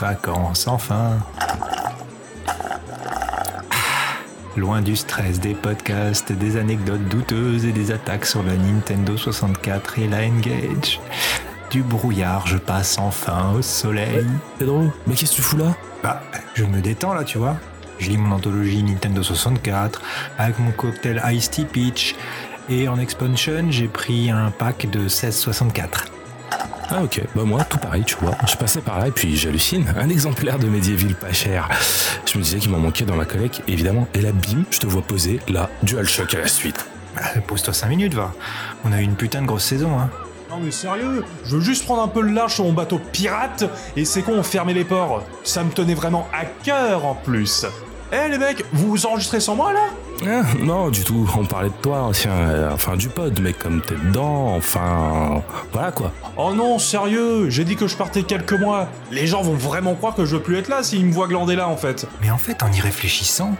vacances, enfin. Loin du stress des podcasts, des anecdotes douteuses et des attaques sur la Nintendo 64 et la Engage. Du brouillard, je passe enfin au soleil. Pedro, mais qu'est-ce que tu fous là? Bah, je me détends là, tu vois. Je lis mon anthologie Nintendo 64 avec mon cocktail Ice Tea Peach. Et en expansion, j'ai pris un pack de 1664. Ah ok, bah moi tout pareil, tu vois. Je passais par là et puis j'hallucine. Un exemplaire de Medieval pas cher. Je me disais qu'il m'en manquait dans ma collecte, évidemment. Et là, bim, je te vois poser là, DualShock à la suite. Bah, Pose-toi 5 minutes, va. On a eu une putain de grosse saison, hein. Non mais sérieux, je veux juste prendre un peu le large sur mon bateau pirate et c'est con, on fermait les ports. Ça me tenait vraiment à cœur en plus. Eh les mecs, vous vous enregistrez sans moi là? Ah, non, du tout. On parlait de toi, tiens, euh, enfin du pod, mais comme t'es dedans, enfin, voilà quoi. Oh non, sérieux, j'ai dit que je partais quelques mois. Les gens vont vraiment croire que je veux plus être là s'ils me voient glander là en fait. Mais en fait, en y réfléchissant,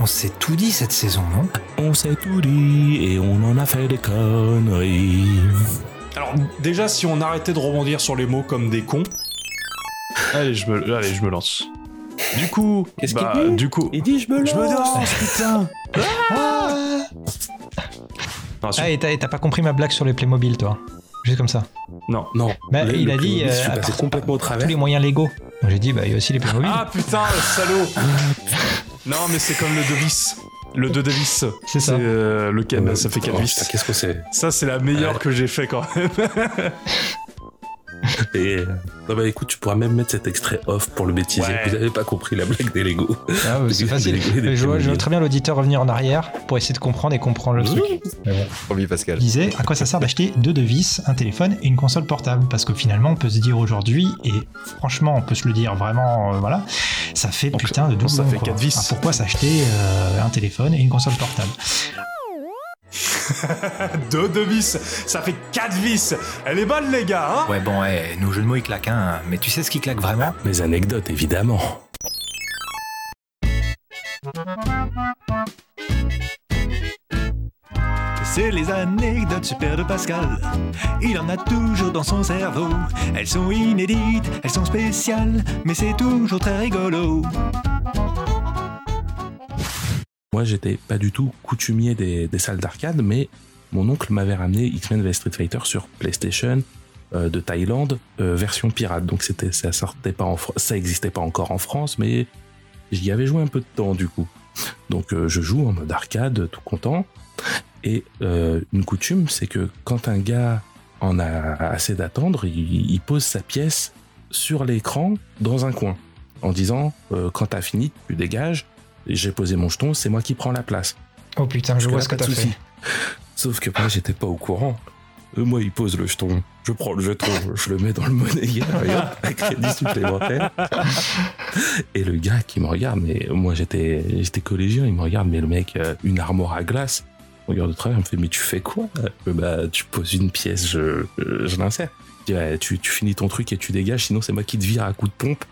on s'est tout dit cette saison, non? On s'est tout dit et on en a fait des conneries. Alors déjà, si on arrêtait de rebondir sur les mots comme des cons. Allez, je me, allez, je me lance. Du coup, Qu'est-ce bah, qu'il dit Du coup, Il dit je me je me lance, putain. Non, Ah, et t'as et t'as pas compris ma blague sur les Playmobil, toi Juste comme ça. non. Non, Bah, le- il le a dit, je euh, suis complètement au Tous travers. les moyens légaux. Donc j'ai dit, bah, il y a aussi les Playmobil. Ah putain, le salaud Non, mais c'est comme le 2 vis. Le 2 de vis. C'est ça. euh, le ca- bah, ça fait 4 Oh, vis. Qu'est-ce que c'est Ça, c'est la meilleure Ouais. que j'ai fait quand même. Et, euh, Non bah écoute, tu pourras même mettre cet extrait off pour le bêtiser. Ouais. Vous avez pas compris la blague des Lego. Ah, ouais, c'est facile. je, vois, je vois très bien l'auditeur revenir en arrière pour essayer de comprendre et comprendre le truc. Promis, Pascal. Je disais, à quoi ça sert d'acheter deux devices, un téléphone et une console portable? Parce que finalement, on peut se dire aujourd'hui, et franchement, on peut se le dire vraiment, euh, voilà, ça fait Donc, putain de doublons. ça fait quatre vis. Enfin, pourquoi s'acheter euh, un téléphone et une console portable? 2 de vis, ça fait 4 vis. Elle est bonne, les gars, hein? Ouais, bon, ouais, nos jeux de mots, ils claquent, hein. Mais tu sais ce qui claque vraiment? Mes anecdotes, évidemment. C'est les anecdotes super de Pascal. Il en a toujours dans son cerveau. Elles sont inédites, elles sont spéciales, mais c'est toujours très rigolo. Moi, j'étais pas du tout coutumier des, salles d'arcade, mais mon oncle m'avait ramené X-Men vs Street Fighter sur PlayStation euh, de Thaïlande, euh, version pirate. Donc c'était, ça sortait pas en ça existait pas encore en France, mais j'y avais joué un peu de temps du coup. Donc euh, je joue en mode arcade, tout content. Et une coutume, c'est que quand un gars en a assez d'attendre, il, pose sa pièce sur l'écran dans un coin, en disant quand t'as fini, tu dégages. J'ai posé mon jeton, c'est moi qui prends la place. Oh putain, je vois ce que t'as fait. Sauf que moi, j'étais pas au courant. Euh, moi, il pose le jeton. Je prends le jeton, je le mets dans le monnayeur, et hop, un crédit supplémentaire. Et le gars qui me regarde, mais moi, j'étais, j'étais collégien, il me regarde, mais le mec, euh, une armoire à glace. Me regarde de travers, il me fait, mais tu fais quoi? Euh, Bah, tu poses une pièce, je, je, l'insère. Je dis, Ouais, tu, tu finis ton truc et tu dégages, sinon c'est moi qui te vire à coup de pompe.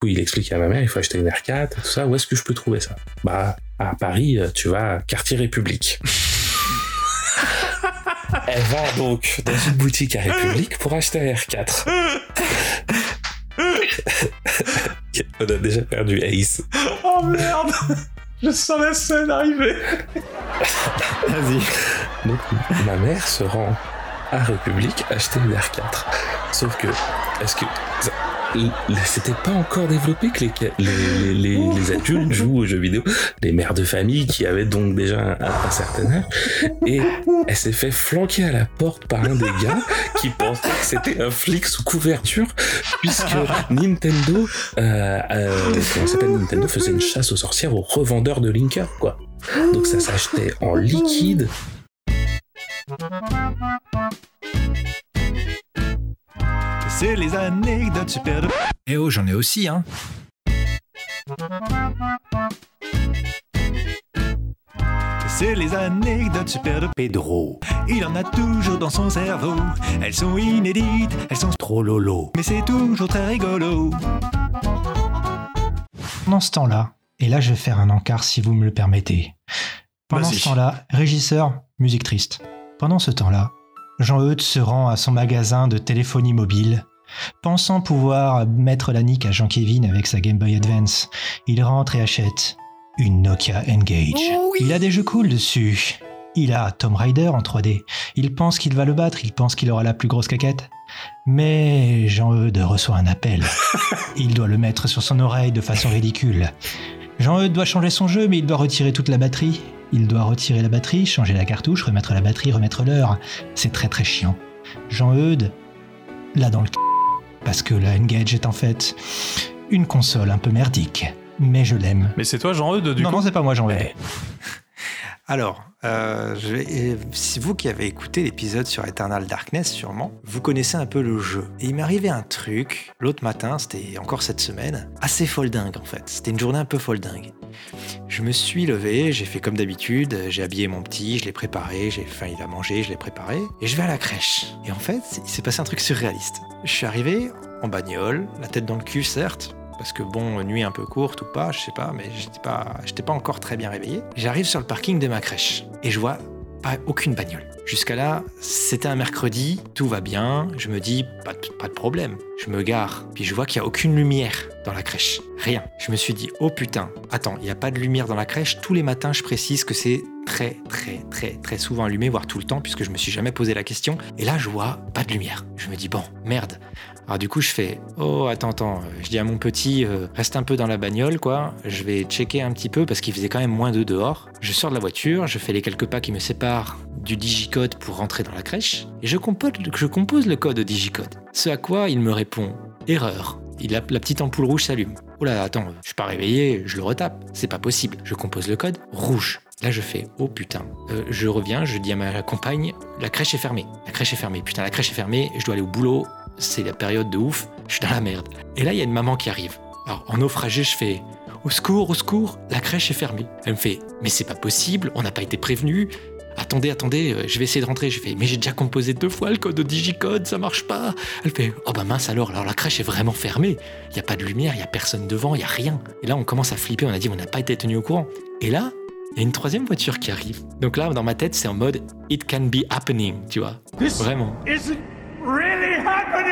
Coup, il explique à ma mère, il faut acheter une R4, tout ça. Où est-ce que je peux trouver ça? Bah, à Paris, euh, tu vas à Quartier République. Elle va donc dans une boutique à République pour acheter un R4. On a déjà perdu Ace. Oh merde Je sens la scène arriver. Vas-y. Donc ma mère se rend à République acheter une R4. Sauf que, est-ce que c'était pas encore développé que les, adultes jouent aux jeux vidéo, les mères de famille qui avaient donc déjà un, certain âge, et elle s'est fait flanquer à la porte par un des gars qui pensait que c'était un flic sous couverture, puisque Nintendo, euh, euh, comment s'appelle Nintendo faisait une chasse aux sorcières aux revendeurs de Linker, quoi. Donc ça s'achetait en liquide C'est les anecdotes super de... Eh oh, j'en ai aussi, hein. C'est les anecdotes super de Pedro. Il en a toujours dans son cerveau. Elles sont inédites, elles sont trop lolo. Mais c'est toujours très rigolo. Pendant ce temps-là, et là je vais faire un encart si vous me le permettez. Pendant ce temps-là, régisseur, musique triste. Pendant ce temps-là, Jean-Eudes se rend à son magasin de téléphonie mobile Pensant pouvoir mettre la nique à Jean-Kevin avec sa Game Boy Advance, il rentre et achète une Nokia Engage. Il a des jeux cool dessus. Il a Tomb Raider en 3D. Il pense qu'il va le battre, il pense qu'il aura la plus grosse caquette. Mais Jean-Eudes reçoit un appel. Il doit le mettre sur son oreille de façon ridicule. Jean-Eudes doit changer son jeu, mais il doit retirer toute la batterie. Il doit retirer la batterie, changer la cartouche, remettre la batterie, remettre l'heure. C'est très très chiant. Jean-Eudes, là dans le c... parce que la Engage est en fait une console un peu merdique. Mais je l'aime. Mais c'est toi, Jean-Eudes, du Non, coup non, c'est pas moi, Jean-Eudes. Alors, euh, si vous qui avez écouté l'épisode sur Eternal Darkness, sûrement, vous connaissez un peu le jeu. Et il m'est arrivé un truc, l'autre matin, c'était encore cette semaine, assez foldingue en fait. C'était une journée un peu foldingue. Je me suis levé, j'ai fait comme d'habitude, j'ai habillé mon petit, je l'ai préparé, j'ai faim, il a mangé, je l'ai préparé, et je vais à la crèche. Et en fait, il s'est passé un truc surréaliste. Je suis arrivé en bagnole, la tête dans le cul certes, parce que bon, nuit un peu courte ou pas, je sais pas, mais j'étais pas, pas encore très bien réveillé. J'arrive sur le parking de ma crèche et je vois pas aucune bagnole. Jusqu'à là, c'était un mercredi, tout va bien, je me dis pas de, problème. Je me gare, puis je vois qu'il y a aucune lumière dans la crèche. Rien. Je me suis dit oh putain, attends, il y a pas de lumière dans la crèche. Tous les matins, je précise que c'est très très très très souvent allumé, voire tout le temps, puisque je me suis jamais posé la question. Et là, je vois pas de lumière. Je me dis bon, merde. Alors du coup, je fais oh attends attends, je dis à mon petit euh, reste un peu dans la bagnole quoi. Je vais checker un petit peu parce qu'il faisait quand même moins de dehors. Je sors de la voiture, je fais les quelques pas qui me séparent du digicode pour rentrer dans la crèche et je compose, je compose le code au digicode. Ce à quoi il me répond erreur. La petite ampoule rouge s'allume. Oh là, attends, je suis pas réveillé, je le retape. C'est pas possible. Je compose le code rouge. Là, je fais oh putain. Euh, je reviens, je dis à ma compagne la crèche est fermée. La crèche est fermée. Putain, la crèche est fermée. Je dois aller au boulot. C'est la période de ouf. Je suis dans la merde. Et là, il y a une maman qui arrive. Alors, en naufragé, je fais au secours, au secours. La crèche est fermée. Elle me fait mais c'est pas possible. On n'a pas été prévenu. Attendez, attendez, euh, je vais essayer de rentrer. Je fais, mais j'ai déjà composé deux fois le code au digicode, ça marche pas. Elle fait, oh bah mince alors, alors la crèche est vraiment fermée. Il y a pas de lumière, il y a personne devant, il y a rien. Et là, on commence à flipper, on a dit, on n'a pas été tenu au courant. Et là, il y a une troisième voiture qui arrive. Donc là, dans ma tête, c'est en mode, it can be happening, tu vois. Vraiment.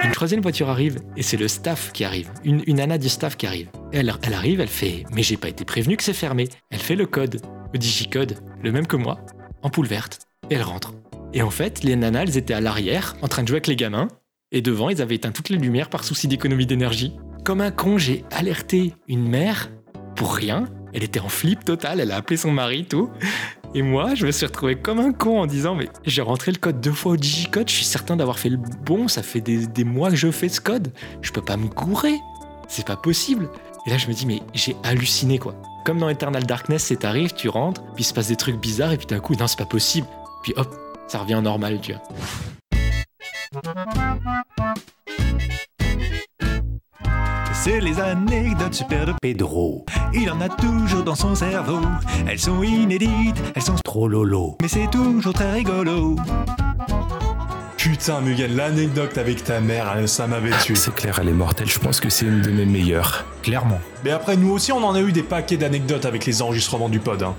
Une troisième voiture arrive et c'est le staff qui arrive, une, une nana du staff qui arrive. Elle, elle arrive, elle fait Mais j'ai pas été prévenu que c'est fermé. Elle fait le code, le digicode, le même que moi, ampoule verte, et elle rentre. Et en fait, les nanas, étaient à l'arrière, en train de jouer avec les gamins, et devant, ils avaient éteint toutes les lumières par souci d'économie d'énergie. Comme un con, j'ai alerté une mère pour rien. Elle était en flip total, elle a appelé son mari, tout. Et moi, je me suis retrouvé comme un con en disant Mais j'ai rentré le code deux fois au digicode, je suis certain d'avoir fait le bon, ça fait des, mois que je fais ce code. Je peux pas me gourer. C'est pas possible. Et là, je me dis Mais j'ai halluciné quoi. Comme dans Eternal Darkness, c'est t'arrives, tu rentres, puis il se passe des trucs bizarres, et puis d'un coup, non, c'est pas possible. Puis hop, ça revient en normal, tu vois. C'est les anecdotes super de Pedro. Il en a toujours dans son cerveau. Elles sont inédites, elles sont trop lolo. Mais c'est toujours très rigolo. Putain, Mugen, l'anecdote avec ta mère, elle, ça m'avait tué. C'est clair, elle est mortelle. Je pense que c'est une de mes meilleures. Clairement. Mais après, nous aussi, on en a eu des paquets d'anecdotes avec les enregistrements du pod. hein.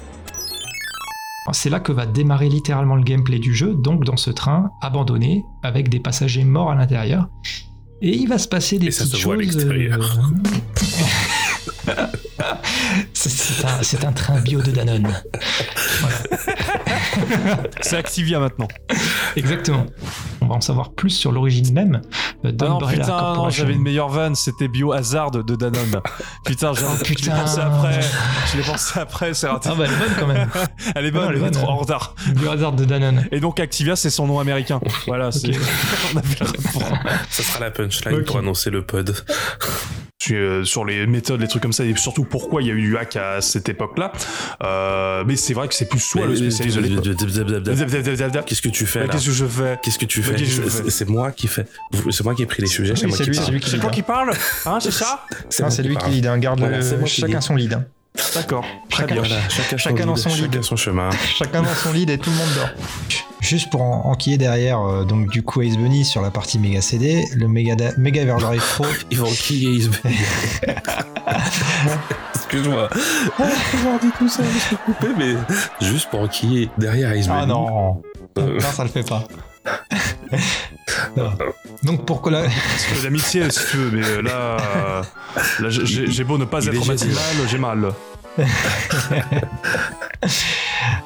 C'est là que va démarrer littéralement le gameplay du jeu, donc dans ce train abandonné, avec des passagers morts à l'intérieur. Et il va se passer des Et ça petites se voit à choses. l'extérieur. euh, c'est- un, train bio de Danone. C'est Activia maintenant. Exactement. On va en savoir plus sur l'origine même euh, Ah non, d'Umbrella j'avais une meilleure vanne, c'était Biohazard de Danone. putain, j'ai- Oh, je l'ai putain. pensé après. Je l'ai pensé après, c'est raté. Ah bah elle est bonne quand même. Elle est bonne, elle est elle est bonne, trop ouais. en retard. Biohazard de Danone. Et donc Activia, c'est son nom américain. Voilà, c'est. Ça sera la punchline Ok. pour annoncer le pod. Sur, euh, sur les méthodes, les trucs comme ça, et surtout pourquoi il y a eu du hack à cette époque-là. Euh, mais c'est vrai que c'est plus soit le spécialiste de. Qu'est-ce que tu fais là Qu'est-ce que je fais? Qu'est-ce que tu fais? C'est moi qui fais. C'est moi qui ai pris les sujets. C'est moi qui lui, parle. c'est toi qui parle Hein, c'est ça? C'est Non, moi c'est qui lui qui lead, hein, garde chacun son lead. D'accord, très Chacun- bien. Voilà, chacun, Chacun dans son lead. Chacun son chemin. Chacun dans son lead et tout le monde dort. Juste pour en- enquiller derrière, euh, donc du coup Ace Bunny sur la partie Mega CD, le Mega, da- Mega Everdrive Pro. Ils vont enquiller Isabelle. Excuse-moi. Ah, dit tout ça, je suis coupé, mais juste pour enquiller derrière Isabelle. Ah non, Euh, non ça le fait pas. Donc pourquoi la... L'amitié, si tu veux, mais euh, là, là j'ai beau ne pas être matinal, j'ai mal.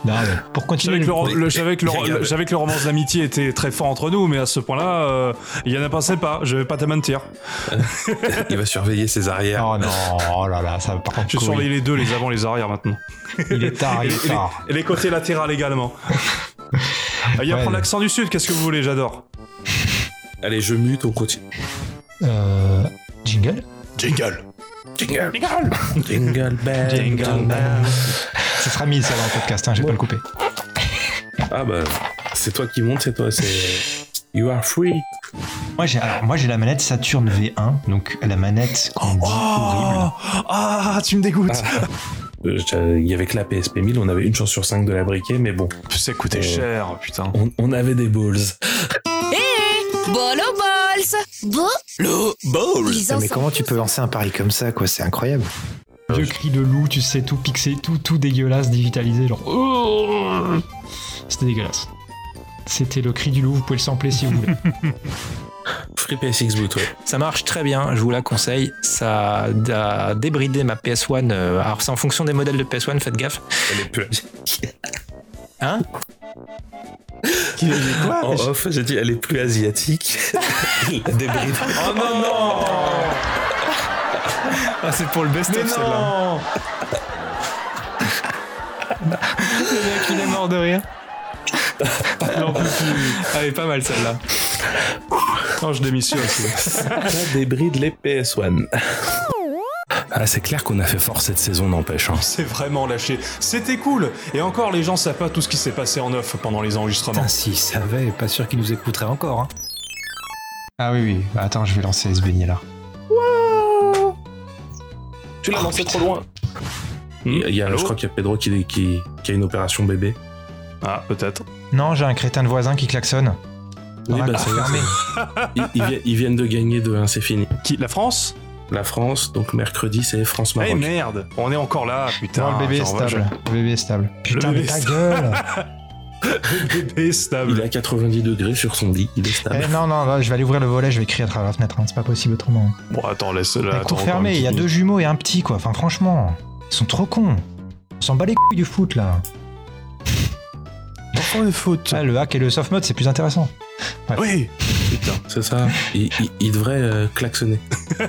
Non, mais pour continuer le, le- le- je savais que le, le- que le romance d'amitié était très fort entre nous, mais à ce point-là, euh, il y en a passé pas, je vais pas te mentir. Il va surveiller ses arrières. Oh non, oh là là, ça va par contre. Je surveille les deux, les avant, les arrières maintenant. Il est tard, il est tard. et les côtés latéraux également. Ah, Il y a Ouais, prendre l'accent du sud, qu'est-ce que vous voulez, j'adore. Allez, je mute, on continue. Euh, jingle Jingle. Jingle. Jingle bell. Jingle bell. Ce sera mis ça dans le podcast, hein, je vais pas le couper. Ah bah, c'est toi qui monte, c'est toi, c'est... You are free. Moi j'ai alors, moi j'ai la manette Saturn V1, donc la manette qu'on dit horrible. Oh, ah, tu me dégoûtes. Euh, j'ai- Il y avait que la PSP 1000, on avait une chance sur cinq de la briquer, mais bon, Ça coûtait Euh, cher, putain. on, on avait des balls. Balls Les Mais comment tu peux lancer un pari comme ça, quoi? C'est incroyable. Vieux cri de loup, tu sais, tout pixé, tout, tout dégueulasse, digitalisé, genre. Oh C'était dégueulasse. C'était le cri du loup, vous pouvez le sampler si vous voulez. Free PSX Boot, ouais. Ça marche très bien, je vous la conseille. Ça a débridé ma PS1. euh, alors, c'est en fonction des modèles de PS1, faites gaffe. Elle est plus Hein? Quoi En off, j'ai dit, elle est plus asiatique. la débris. Oh non, non Ah, c'est pour le best-of celle-là. non Le mec, il est mort de rire. Non, plus, plus. Ah, elle est pas mal celle-là. Non, je démissionne. Ça débride les PS1. Ah, c'est clair qu'on a fait fort cette saison, n'empêche. hein. C'est vraiment lâché. C'était cool. Et encore, les gens savent pas tout ce qui s'est passé en off pendant les enregistrements. Putain, s'ils savaient, pas sûr qu'ils nous écouteraient encore. Hein. ah oui, oui. Bah, attends, je vais lancer ce beignet là. Tu l'as Oh, lancé putain. trop loin. Il y a- je crois qu'il y a Pedro qui, qui, qui a une opération bébé. Ah, peut-être. Non, j'ai un crétin de voisin qui klaxonne. Oui, Ah, bah, ça y est, fermé. Ils, ils viennent de gagner de 1, c'est fini. Qui La France? La France, donc mercredi, c'est Eh France-Maroc. merde On est encore là, putain. Non, le bébé est stable. Le bébé est stable. Putain, bébé mais ta est gueule Le bébé est il est stable. à 90 degrés sur son lit, il est stable. Eh, Non, non, là, je vais aller ouvrir le volet, je vais crier à travers la fenêtre. hein, C'est pas possible autrement. Bon, attends, laisse La cour fermée, il y a deux jumeaux et un petit, quoi. Enfin, franchement, ils sont trop cons. On s'en bat les couilles du foot, là. enfants de foot. Ah, le hack et le soft mode, c'est plus intéressant. Oui Putain, c'est ça. Il, il- il devrait euh, klaxonner. T'as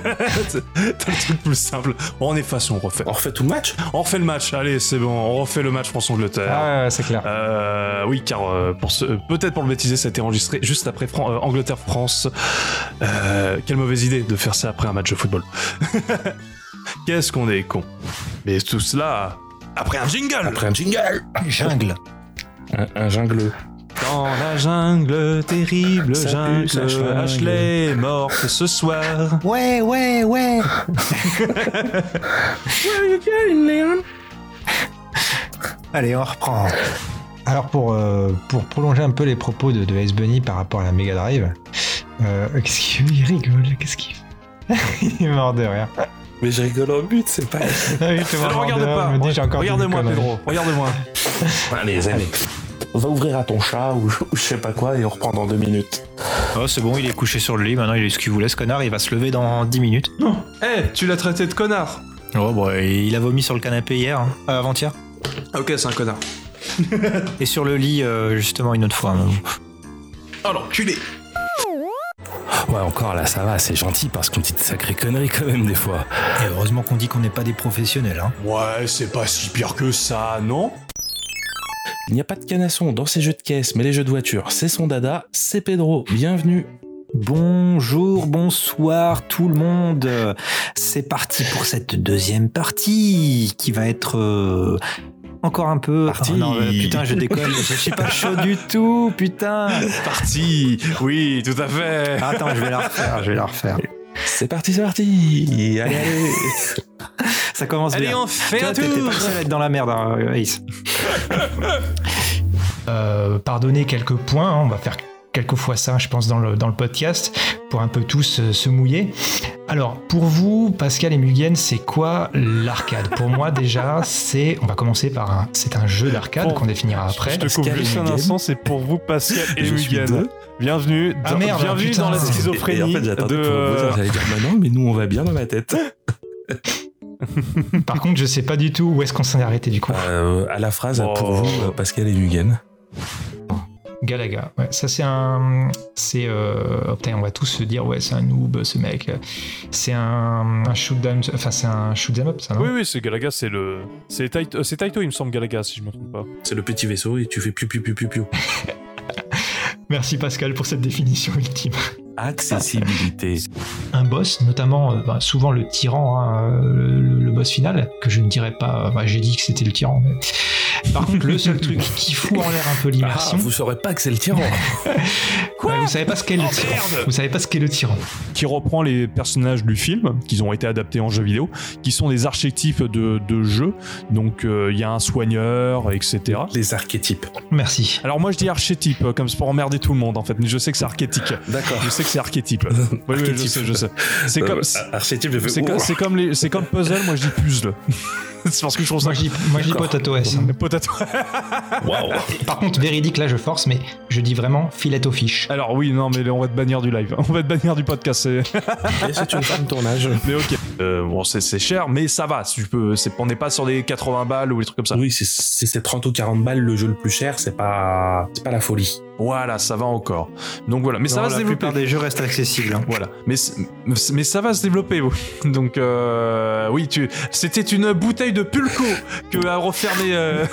le truc plus simple. On efface, on refait. On refait tout le match? On refait le match. Allez, c'est bon. On refait le match France-Angleterre. Ah, ouais, c'est clair. Euh, oui, car euh, pour ce, peut-être pour le bêtiser, ça a été enregistré juste après Fran- euh, Angleterre-France. Euh, quelle mauvaise idée de faire ça après un match de football. Qu'est-ce qu'on est con. Mais tout cela après un jingle. Après un jingle Jungle. Un, un jungleux. Dans la jungle, terrible Ça jungle, ça. Ashley est morte ce soir. Ouais, ouais, ouais. Allez, on reprend. Alors, pour, euh, pour prolonger un peu les propos de, de Ace Bunny par rapport à la Mega Drive, euh, qu'est-ce qu'il fait? Il rigole, qu'est-ce qu'il fait? Il est mort de rire. Mais je rigole en but, c'est pas. Ah oui, regarde pas. Regarde-moi. Pedro. Regarde-moi. Allez, allez. On va ouvrir à ton chat ou, ou je sais pas quoi et on reprend dans deux minutes. Oh, c'est bon, il est couché sur le lit. Maintenant, il est ce qu'il voulait, ce connard. Il va se lever dans 10 minutes. Eh, tu l'as traité de connard. Oh, bon, il a vomi sur le canapé hier, hein. Euh, avant-hier. Ok, c'est un connard. Et sur le lit, euh, justement, une autre fois. Oh l'enculé. Ouais, encore là, ça va, c'est gentil parce qu'on dit de sacrées conneries quand même des fois. Et heureusement qu'on dit qu'on n'est pas des professionnels. Hein. Ouais, c'est pas si pire que ça, non? Il n'y a pas de canasson dans ces jeux de caisse, mais les jeux de voiture, c'est son dada, c'est Pedro. Bienvenue. Bonjour, bonsoir tout le monde. C'est parti pour cette deuxième partie qui va être euh, encore un peu. Oh non, euh, putain, je déconne. je suis pas chaud du tout, putain. Parti Oui, tout à fait Attends, je vais la refaire. Je vais la refaire. C'est parti, c'est parti. Allez, allez. Ça commence Allez, bien. on fait Toi, un t'étais tour pas le seul à être dans la merde, hein, Ace. Euh, pardonner quelques points, hein, on va faire quelques fois ça, je pense, dans le, dans le podcast, pour un peu tous euh, se mouiller. Alors, pour vous, Pascal et Mugen, c'est quoi l'arcade? Pour moi, déjà, c'est, on va commencer par un, c'est un jeu d'arcade qu'on définira après. Je te coupe Pascal juste et un instant, c'est pour vous, Pascal et Je suis Mugen. deux. Bienvenue, Ah, dans, merde, bienvenue putain. dans la Et schizophrénie en fait, j'attendais de. pour vous dire, j'allais dire, bah mais nous, on va bien dans ma tête. Par contre, je sais pas du tout où est-ce qu'on s'en est arrêté du coup. Euh, à la phrase, Oh. pour vous, Pascal et Mugen. Galaga, ouais, ça c'est un. C'est. Euh... oh, putain, on va tous se dire, ouais, c'est un noob ce mec. C'est un, un shoot 'em- Enfin, c'est un shoot 'em up, ça, non? Oui, oui, c'est Galaga, c'est le. C'est Taito, c'est Taito, il me semble, Galaga, si je me trompe pas. C'est le petit vaisseau et tu fais piou piou piou piou piou. Merci Pascal pour cette définition ultime. Accessibilité. Un boss, notamment euh, bah, souvent le tyran, hein, euh, le, le boss final, que je ne dirais pas. euh, bah, J'ai dit que c'était le tyran, mais. Par contre, le seul truc qui fout en l'air un peu Ah, l'immersion. vous saurez pas que c'est le tyran. Ouais, vous savez pas ce qu'est le Oh, tyran. merde Vous savez pas ce qu'est le tyran. Qui reprend les personnages du film, qui ont été adaptés en jeu vidéo, qui sont des archétypes de, de jeu. Donc, euh, il y a un soigneur, etc. Les archétypes. Merci. Alors, moi, je dis archétype, euh, comme c'est pour emmerder tout le monde, en fait. Mais je sais que c'est archétype. D'accord. Je sais que c'est archétype. Oui, oui, je Archétype. sais, je sais. C'est comme. Euh, archétype, je fais. C'est comme, c'est comme les, c'est comme puzzle, moi je dis puzzle. c'est parce que je trouve ça. Moi je dis, moi, je dis potato S. Waouh. Par contre, véridique, là je force, mais je dis vraiment filet aux fiches. Alors oui, non, mais on va te bannir du live. On va te bannir du podcast. c'est- c'est une fin de tournage. Mais ok. Euh, bon, c'est, c'est cher, mais ça va. Tu peux, c'est, on n'est pas sur des 80 balles ou des trucs comme ça. Oui, c'est 30 ou 40 balles le jeu le plus cher, c'est pas, c'est pas la folie. Voilà, ça va encore. Donc voilà, mais ça Non, va se la développer. plupart des jeux restent accessibles. hein. Voilà, mais c'est- mais ça va se développer. oui. Donc euh, oui, tu, c'était une bouteille de pulco que a refermé. euh,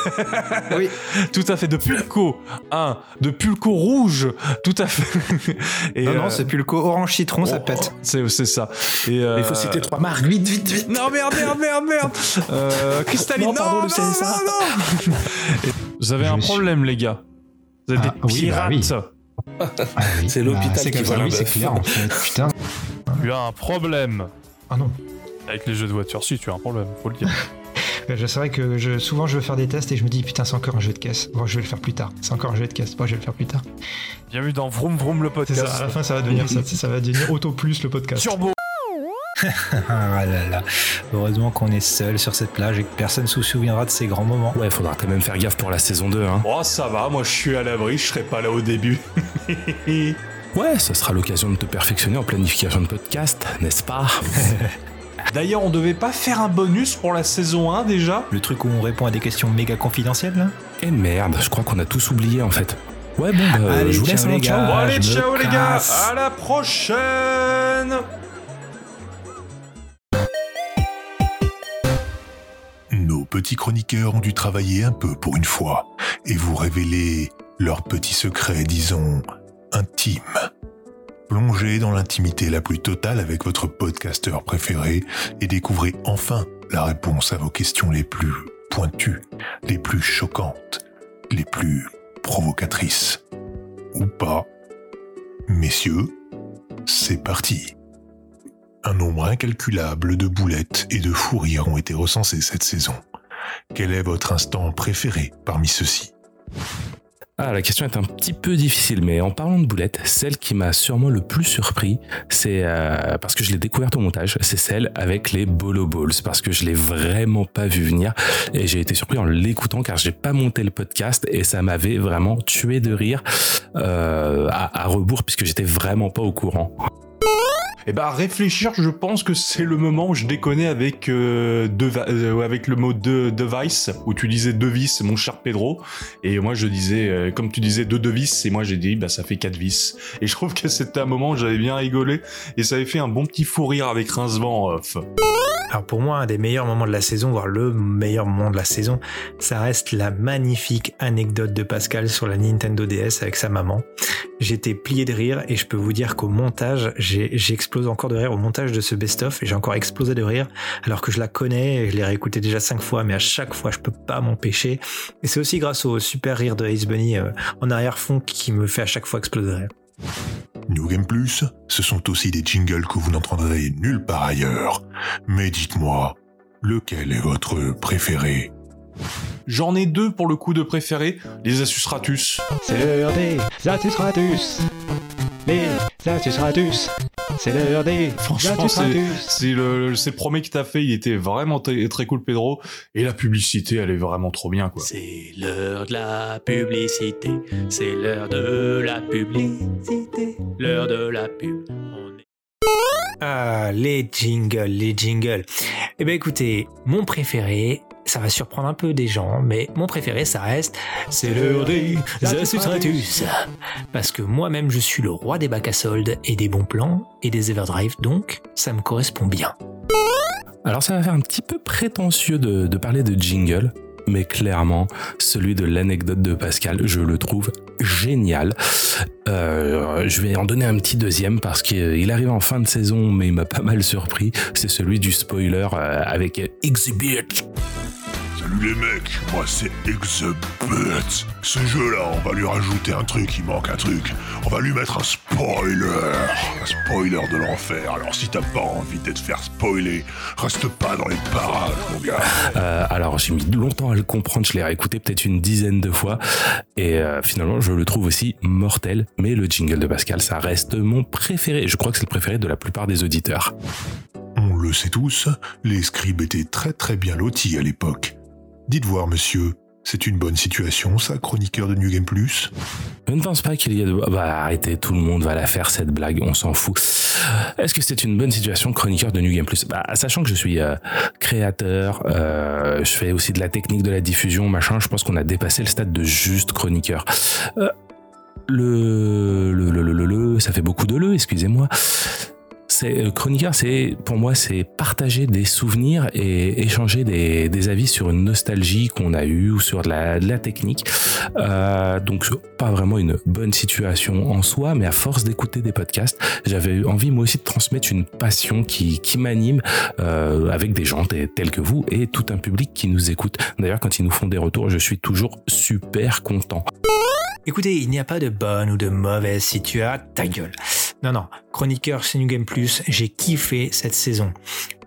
Oui. tout à fait de pulco, un de pulco rouge, tout à fait. Et, Non, euh, non, c'est plus le co orange citron, ça oh, pète. C'est c'est ça. Et euh, Il faut citer trois marques. Vite, vite, vite. Non merde, merde, merde, merde. Euh, Cristalline, Non, non, pardon, non, non, non. Et Vous avez Je un suis- problème, les gars. Vous êtes Ah, des oui, bah pirates. oui. Ah oui. C'est l'hôpital c'est qui oui, c'est clair en fait. Putain. Tu as un problème. Ah non. Avec les jeux de voiture, si tu as un problème, faut le dire. Je c'est vrai que je, souvent je veux faire des tests et je me dis putain c'est encore un jeu de caisse. Bon je vais le faire plus tard. C'est encore un jeu de caisse. Bon je vais le faire plus tard. Bienvenue dans Vroom Vroom le C'est podcast. ça. À la fin ça va devenir ça, ça va devenir auto plus le podcast. Turbo. Ah là là. Heureusement qu'on est seul sur cette plage et que personne se souviendra de ces grands moments. Ouais, faudra quand même faire gaffe pour la saison 2, hein. Oh, ça va, moi je suis à l'abri, je serai pas là au début. Ouais, ça sera l'occasion de te perfectionner en planification de podcast, n'est-ce pas? D'ailleurs, on devait pas faire un bonus pour la saison 1 déjà? Le truc où on répond à des questions méga confidentielles là? Et merde, je crois qu'on a tous oublié en fait. Ouais, bon, bah, Allez, je vous laisse ciao, hein, les ciao. gars. Bon, allez, ciao les gars, à la prochaine petits chroniqueurs ont dû travailler un peu pour une fois et vous révéler leurs petits secrets, disons, intimes. Plongez dans l'intimité la plus totale avec votre podcasteur préféré et découvrez enfin la réponse à vos questions les plus pointues, les plus choquantes, les plus provocatrices. Ou pas. Messieurs, c'est parti. Un nombre incalculable de boulettes et de fous rires ont été recensés cette saison. Quel est votre instant préféré parmi ceux-ci? Ah, la question est un petit peu difficile, mais en parlant de boulettes, celle qui m'a sûrement le plus surpris, c'est euh, parce que je l'ai découverte au montage, c'est celle avec les Bolo Balls, parce que je l'ai vraiment pas vu venir et j'ai été surpris en l'écoutant car j'ai pas monté le podcast et ça m'avait vraiment tué de rire euh, à, à rebours puisque j'étais vraiment pas au courant. Et bah réfléchir, je pense que c'est le moment où je déconne avec euh, euh, avec le mot de device où tu disais device, mon cher Pedro, et moi je disais euh, comme tu disais deux devices et moi j'ai dit bah ça fait quatre vis. Et je trouve que c'était un moment où j'avais bien rigolé et ça avait fait un bon petit fou rire avec Rincevent. Alors pour moi, un des meilleurs moments de la saison, voire le meilleur moment de la saison, ça reste la magnifique anecdote de Pascal sur la Nintendo DS avec sa maman. J'étais plié de rire et je peux vous dire qu'au montage, j'ai- j'explose encore de rire au montage de ce best-of et j'ai encore explosé de rire alors que je la connais et je l'ai réécouté déjà cinq fois, mais à chaque fois, je peux pas m'empêcher. Et c'est aussi grâce au super rire de Ace Bunny euh, en arrière-fond qui me fait à chaque fois exploser de rire. New Game Plus, ce sont aussi des jingles que vous n'entendrez nulle part ailleurs. Mais dites-moi, lequel est votre préféré? J'en ai deux pour le coup de préféré, les Asus Ratus. C'est l'heure des Atus Ratus. Les Atus Ratus. C'est l'heure des Franchement, c'est le, c'est le premier que t'as fait, il était vraiment très, très cool, Pedro. Et la publicité, elle est vraiment trop bien, quoi. C'est l'heure de la publicité, c'est l'heure de la publicité, l'heure de la pub. Ah, les jingles, les jingles. Eh ben écoutez, mon préféré, ça va surprendre un peu des gens, mais mon préféré, ça reste, c'est l'heure des astuces ratus. Parce que moi-même, je suis le roi des bacs à soldes et des bons plans et des Everdrive, donc ça me correspond bien. Alors ça va faire un petit peu prétentieux de, de parler de jingle, mais clairement, celui de l'anecdote de Pascal, je le trouve génial. Euh, je vais en donner un petit deuxième parce qu'il arrive en fin de saison, mais il m'a pas mal surpris. C'est celui du spoiler euh, avec Exhibit. Salut les mecs, moi c'est Exhibit. Ce jeu-là, on va lui rajouter un truc, il manque un truc. On va lui mettre un spoiler. Un spoiler de l'enfer. Alors si t'as pas envie de te faire spoiler, reste pas dans les parages, mon gars. Euh, alors j'ai mis longtemps à le comprendre, je l'ai réécouté peut-être une dizaine de fois et euh, finalement je le trouve aussi mortel. Mais le jingle de Pascal, ça reste mon préféré. Je crois que c'est le préféré de la plupart des auditeurs. On le sait tous, les scribes étaient très très bien lotis à l'époque. Dites voir, monsieur, c'est une bonne situation, ça, chroniqueur de New Game Plus? Je ne pense pas qu'il y ait de... Bah arrêtez, tout le monde va la faire cette blague, on s'en fout. Est-ce que c'est une bonne situation chroniqueur de New Game Plus? Bah sachant que je suis euh, créateur, euh, je fais aussi de la technique de la diffusion, machin, je pense qu'on a dépassé le stade de juste chroniqueur. Euh, le, le, le, le, le, le, ça fait beaucoup de le, excusez-moi. C'est euh, chroniqueur, c'est pour moi c'est partager des souvenirs et échanger des, avis sur une nostalgie qu'on a eue ou sur de la, technique. Euh, donc pas vraiment une bonne situation en soi, mais à force d'écouter des podcasts, j'avais envie moi aussi de transmettre une passion qui, qui m'anime euh, avec des gens tels que vous et tout un public qui nous écoute. D'ailleurs, quand ils nous font des retours, je suis toujours super content. Écoutez, il n'y a pas de bonne ou de mauvaise situation. Ta gueule. Non, non. Chroniqueur chez New Game Plus, j'ai kiffé cette saison.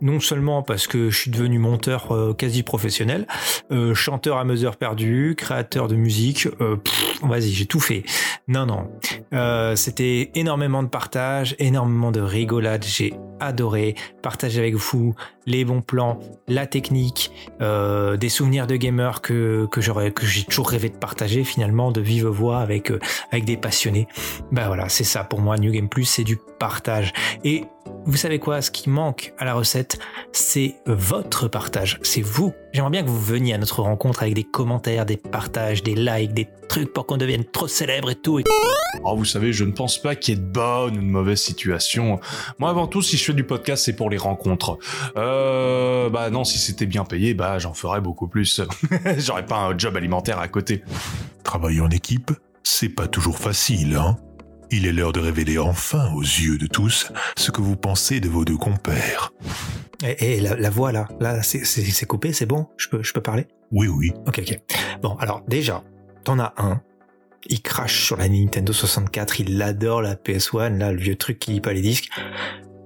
Non seulement parce que je suis devenu monteur euh, quasi professionnel, euh, chanteur à mesure perdue, créateur de musique, euh, vas-y, j'ai tout fait. Non, non. Euh, C'était énormément de partage, énormément de rigolade. J'ai adoré partager avec vous les bons plans, la technique, euh, des souvenirs de gamer que que j'aurais j'ai toujours rêvé de partager finalement de vive voix avec euh, avec des passionnés. Ben voilà, c'est ça pour moi New Game Plus, c'est du partage. Et vous savez quoi, ce qui manque à la recette, c'est votre partage, c'est vous. J'aimerais bien que vous veniez à notre rencontre avec des commentaires, des partages, des likes, des trucs pour qu'on devienne trop célèbre et tout. Et... Oh, vous savez, je ne pense pas qu'il y ait de bonne ou de mauvaise situation. Moi, avant tout, si je fais du podcast, c'est pour les rencontres. Euh, bah non, si c'était bien payé, bah j'en ferais beaucoup plus. J'aurais pas un job alimentaire à côté. Travailler en équipe, c'est pas toujours facile, hein Il est l'heure de révéler enfin aux yeux de tous ce que vous pensez de vos deux compères. Et, et la, la voix là, là c'est coupé, c'est bon? Je peux, je peux parler? Oui, oui. Ok, ok. Bon, alors déjà, t'en as un. Il crache sur la Nintendo 64, il adore la PS1, là, le vieux truc qui lit pas les disques.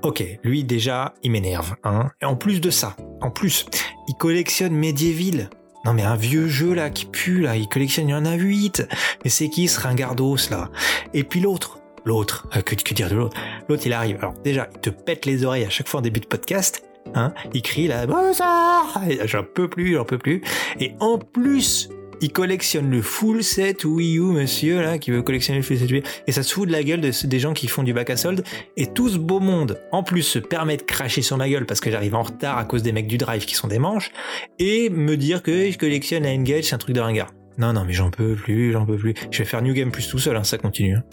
Ok, lui déjà, il m'énerve, hein. Et en plus de ça, en plus, il collectionne Medieval. Non mais un vieux jeu là qui pue là, il collectionne, il y en a 8. Mais c'est qui ce ringardos là? Et puis l'autre, l'autre, euh, que, que dire de l'autre? L'autre il arrive, alors déjà, il te pète les oreilles à chaque fois en début de podcast. Hein, il crie là, bonsoir J'en peux plus, j'en peux plus. Et en plus, il collectionne le full set Wii U, monsieur, là, qui veut collectionner le full set Wii U. Et ça se fout de la gueule de des gens qui font du bac à solde. Et tout ce beau monde, en plus, se permet de cracher sur ma gueule parce que j'arrive en retard à cause des mecs du drive qui sont des manches. Et me dire que je collectionne la Engage, c'est un truc de ringard. Non, non, mais j'en peux plus, j'en peux plus. Je vais faire New Game Plus tout seul, hein, ça continue. hein.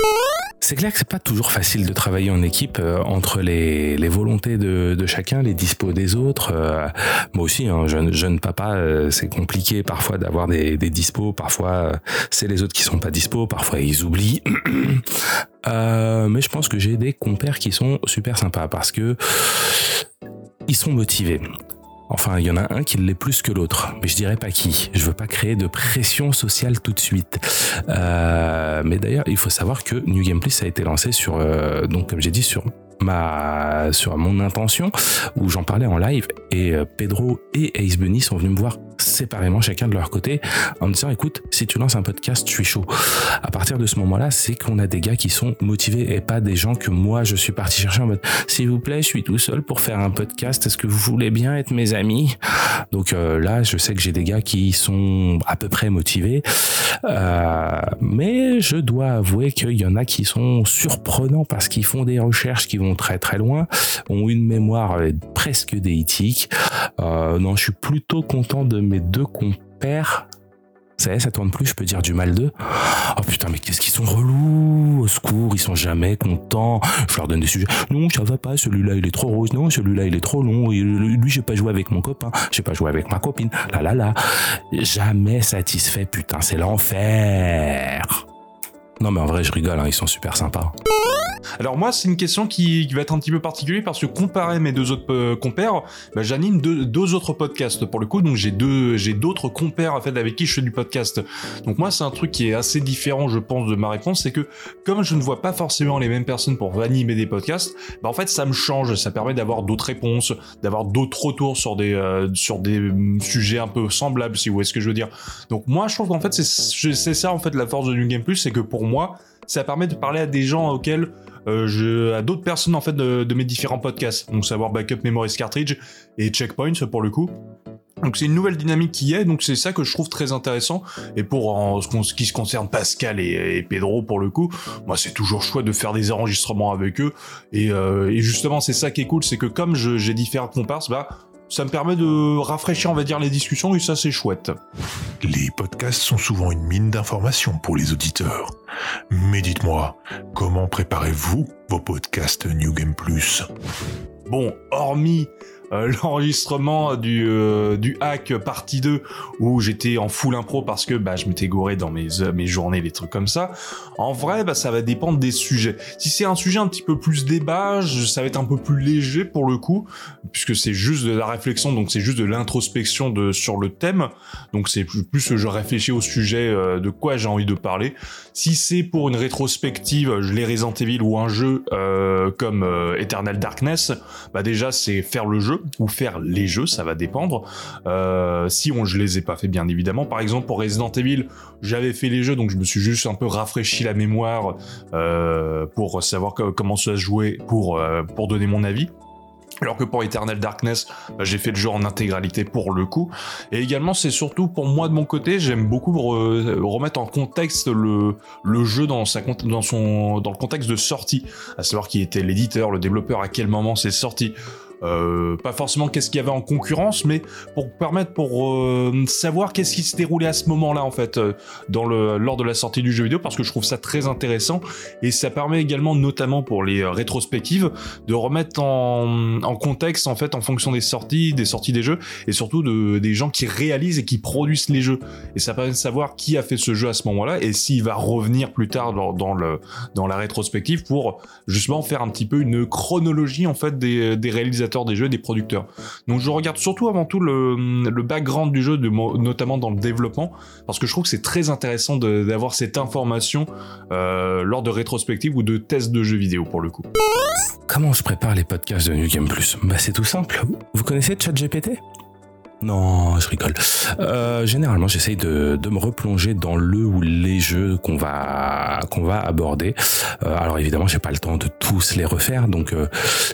C'est clair que c'est pas toujours facile de travailler en équipe euh, entre les, les volontés de, de chacun, les dispos des autres. Euh, moi aussi, hein, jeune, jeune papa, euh, c'est compliqué parfois d'avoir des, des dispos. Parfois, c'est les autres qui sont pas dispos. Parfois, ils oublient. Mais je pense que j'ai des compères qui sont super sympas parce que ils sont motivés. Enfin, il y en a un qui l'est plus que l'autre, mais je dirais pas qui. Je veux pas créer de pression sociale tout de suite. Euh, mais d'ailleurs, il faut savoir que New Game Plus a été lancé sur, euh, donc comme j'ai dit, sur ma, sur mon intention, où j'en parlais en live, et euh, Pedro et Ace Bunny sont venus me voir séparément, chacun de leur côté, en me disant, écoute, si tu lances un podcast, je suis chaud. À partir de ce moment-là, c'est qu'on a des gars qui sont motivés et pas des gens que moi, je suis parti chercher en mode, s'il vous plaît, je suis tout seul pour faire un podcast, est-ce que vous voulez bien être mes amis? Donc euh, là, je sais que j'ai des gars qui sont à peu près motivés, euh, mais je dois avouer qu'il y en a qui sont surprenants parce qu'ils font des recherches qui vont très très loin, ont une mémoire presque déitique. Euh, non, je suis plutôt content de mes deux compères ça y est, ça tourne plus, je peux dire du mal d'eux. Oh putain, mais qu'est-ce qu'ils sont relous Au secours, ils sont jamais contents. Je leur donne des sujets. Non, ça va pas, celui-là il est trop rose. Non, celui-là il est trop long. Lui, j'ai pas joué avec mon copain. J'ai pas joué avec ma copine. Là là là. Jamais satisfait, putain, c'est l'enfer. Non, mais en vrai, je rigole, hein, ils sont super sympas. Alors moi, c'est une question qui, va être un petit peu particulière parce que comparé mes deux autres euh, compères, bah, j'anime deux, autres podcasts pour le coup, donc j'ai deux, j'ai d'autres compères en fait avec qui je fais du podcast. Donc moi, c'est un truc qui est assez différent, je pense, de ma réponse, c'est que comme je ne vois pas forcément les mêmes personnes pour animer des podcasts, bah en fait, ça me change, ça permet d'avoir d'autres réponses, d'avoir d'autres retours sur des euh, sur des mm, sujets un peu semblables, si vous voyez ce que je veux dire. Donc moi, je trouve qu'en fait, c'est ça en fait la force de New Game Plus, c'est que pour ça permet de parler à des gens auxquels euh, je, à d'autres personnes en fait de, mes différents podcasts, donc savoir Backup Memories Cartridge et Checkpoint pour le coup. Donc c'est une nouvelle dynamique qui est, donc c'est ça que je trouve très intéressant. Et pour en, ce, qui se concerne Pascal et, Pedro pour le coup, moi c'est toujours chouette de faire des enregistrements avec eux. Et, euh, et justement c'est ça qui est cool, c'est que comme j'ai différents comparses, bah ça me permet de rafraîchir, on va dire, les discussions et ça, c'est chouette. Les podcasts sont souvent une mine d'informations pour les auditeurs. Mais dites-moi, comment préparez-vous vos podcasts New Game Plus? Bon, hormis euh, l'enregistrement du, euh, du hack partie 2 où j'étais en full impro parce que bah, je m'étais gouré dans mes, euh, mes journées, les trucs comme ça. En vrai, bah, ça va dépendre des sujets. Si c'est un sujet un petit peu plus débat, ça va être un peu plus léger pour le coup, puisque c'est juste de la réflexion, donc c'est juste de l'introspection de, sur le thème. Donc c'est plus, plus je réfléchis au sujet de quoi j'ai envie de parler. Si c'est pour une rétrospective, je les Resident Evil ou un jeu comme Eternal Darkness, bah déjà c'est faire le jeu ou faire les jeux, ça va dépendre. Euh, si on, je les ai pas fait bien évidemment. Par exemple pour Resident Evil, j'avais fait les jeux donc je me suis juste un peu rafraîchi la mémoire euh, pour savoir comment ça se jouait pour euh, pour donner mon avis. Alors que pour Eternal Darkness, bah, j'ai fait le jeu en intégralité pour le coup. Et également, c'est surtout pour moi de mon côté, j'aime beaucoup remettre en contexte le, le jeu dans, sa, dans, son, dans le contexte de sortie. À savoir qui était l'éditeur, le développeur, à quel moment c'est sorti. Euh, pas forcément qu'est-ce qu'il y avait en concurrence, mais pour permettre pour euh, savoir qu'est-ce qui se déroulait à ce moment-là en fait euh, dans le lors de la sortie du jeu vidéo, parce que je trouve ça très intéressant et ça permet également, notamment pour les rétrospectives, de remettre en, en, contexte en fait en fonction des sorties, des sorties des jeux et surtout de, des gens qui réalisent et qui produisent les jeux. Et ça permet de savoir qui a fait ce jeu à ce moment-là et s'il va revenir plus tard dans, dans, le dans la rétrospective pour justement faire un petit peu une chronologie en fait des, des réalisateurs des jeux, des producteurs. Donc je regarde surtout avant tout le, background du jeu, notamment dans le développement, parce que je trouve que c'est très intéressant d'avoir cette information euh, lors de rétrospectives ou de tests de jeux vidéo pour le coup. Comment je prépare les podcasts de New Game Plus? Bah c'est tout simple. Vous connaissez ChatGPT? Non, je rigole. Euh, généralement, j'essaye de, me replonger dans le ou les jeux qu'on va qu'on va aborder. Euh, alors évidemment, j'ai pas le temps de tous les refaire, donc euh,